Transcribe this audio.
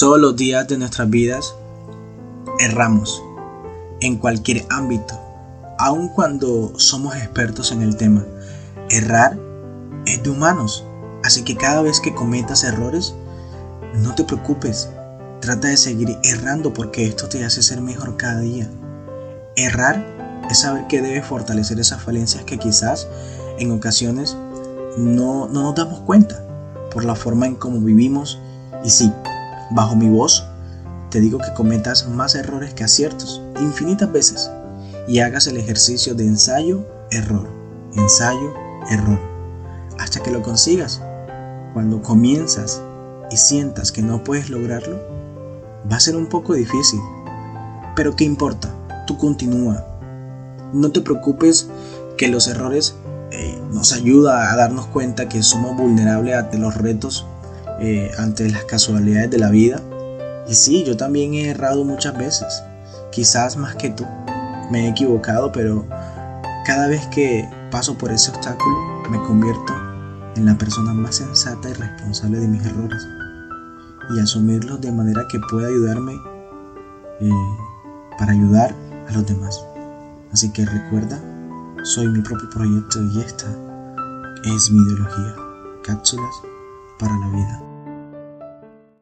Todos los días de nuestras vidas erramos en cualquier ámbito, aun cuando somos expertos en el tema. Errar es de humanos, así que cada vez que cometas errores, no te preocupes, trata de seguir errando porque esto te hace ser mejor cada día. Errar es saber que debes fortalecer esas falencias que quizás en ocasiones no, no nos damos cuenta por la forma en cómo vivimos y sí, Bajo mi voz, te digo que cometas más errores que aciertos, infinitas veces, y hagas el ejercicio de ensayo, error, ensayo, error, hasta que lo consigas. Cuando comienzas y sientas que no puedes lograrlo, va a ser un poco difícil. Pero ¿qué importa? Tú continúa. No te preocupes que los errores eh, nos ayudan a darnos cuenta que somos vulnerables ante los retos eh, ante las casualidades de la vida. Y sí, yo también he errado muchas veces, quizás más que tú. Me he equivocado, pero cada vez que paso por ese obstáculo me convierto en la persona más sensata y responsable de mis errores y asumirlos de manera que pueda ayudarme eh, para ayudar a los demás. Así que recuerda, soy mi propio proyecto y esta es mi ideología. Cápsulas para la vida.